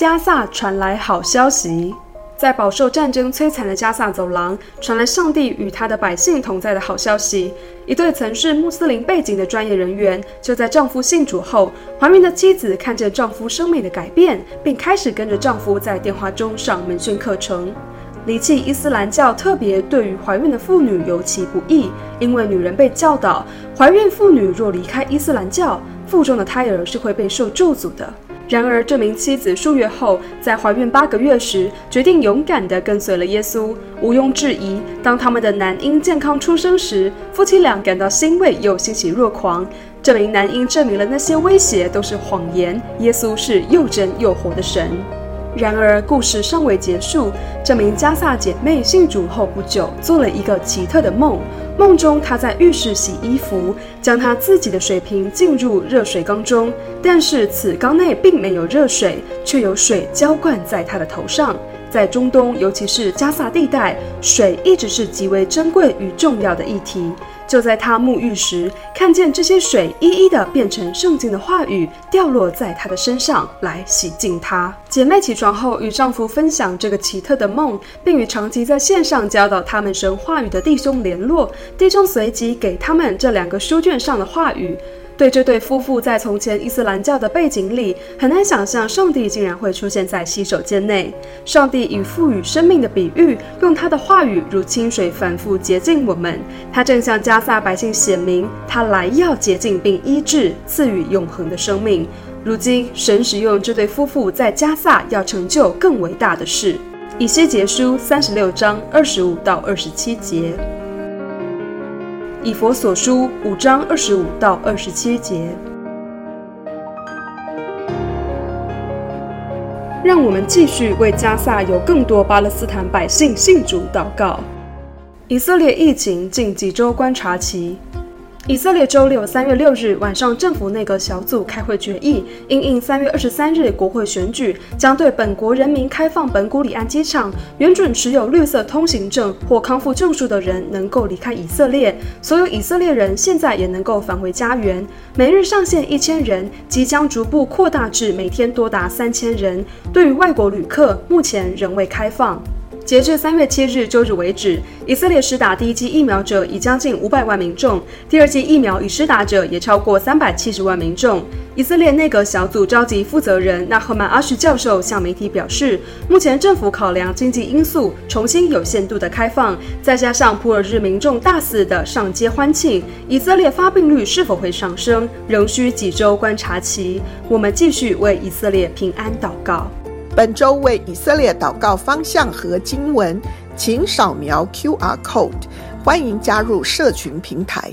加萨传来好消息，在饱受战争摧残的加萨走廊传来上帝与他的百姓同在的好消息。一对曾是穆斯林背景的专业人员，就在丈夫信主后，怀孕的妻子看见丈夫生命的改变，并开始跟着丈夫在电话中上门训课程。离弃伊斯兰教特别对于怀孕的妇女尤其不易，因为女人被教导，怀孕妇女若离开伊斯兰教，腹中的胎儿是会被受咒诅的。然而，这名妻子数月后，在怀孕八个月时，决定勇敢地跟随了耶稣。毋庸置疑，当他们的男婴健康出生时，夫妻俩感到欣慰又欣喜若狂。这名男婴证明了那些威胁都是谎言，耶稣是又真又活的神。然而，故事尚未结束。这名加萨姐妹信主后不久，做了一个奇特的梦。梦中，她在浴室洗衣服，将她自己的水瓶浸入热水缸中，但是此缸内并没有热水，却有水浇灌在她的头上。在中东，尤其是加萨地带，水一直是极为珍贵与重要的议题。就在她沐浴时，看见这些水一一的变成圣经的话语，掉落在她的身上，来洗净她。姐妹起床后，与丈夫分享这个奇特的梦，并与长期在线上教导他们神话语的弟兄联络。弟兄随即给他们这两个书卷上的话语。对这对夫妇在从前伊斯兰教的背景里，很难想象上帝竟然会出现在洗手间内。上帝以赋予生命的比喻，用他的话语如清水反复洁净我们。他正向加萨百姓显明，他来要洁净并医治，赐予永恒的生命。如今，神使用这对夫妇在加萨要成就更伟大的事。以西结书三十六章二十五到二十七节。以佛所书五章二十五到二十七节，让我们继续为加萨有更多巴勒斯坦百姓信主祷告。以色列疫情近几周观察期。以色列周六三月六日晚上，政府内阁小组开会决议，因应三月二十三日国会选举，将对本国人民开放本古里安机场，原准持有绿色通行证或康复证书的人能够离开以色列，所有以色列人现在也能够返回家园，每日上限一千人，即将逐步扩大至每天多达三千人。对于外国旅客，目前仍未开放。截至三月七日周日为止，以色列施打第一剂疫苗者已将近五百万民众，第二剂疫苗已施打者也超过三百七十万民众。以色列内阁小组召集负责人纳赫曼阿什教授向媒体表示，目前政府考量经济因素，重新有限度的开放，再加上普尔日民众大肆的上街欢庆，以色列发病率是否会上升，仍需几周观察期。我们继续为以色列平安祷告。本周为以色列祷告方向和经文，请扫描 QR Code，欢迎加入社群平台。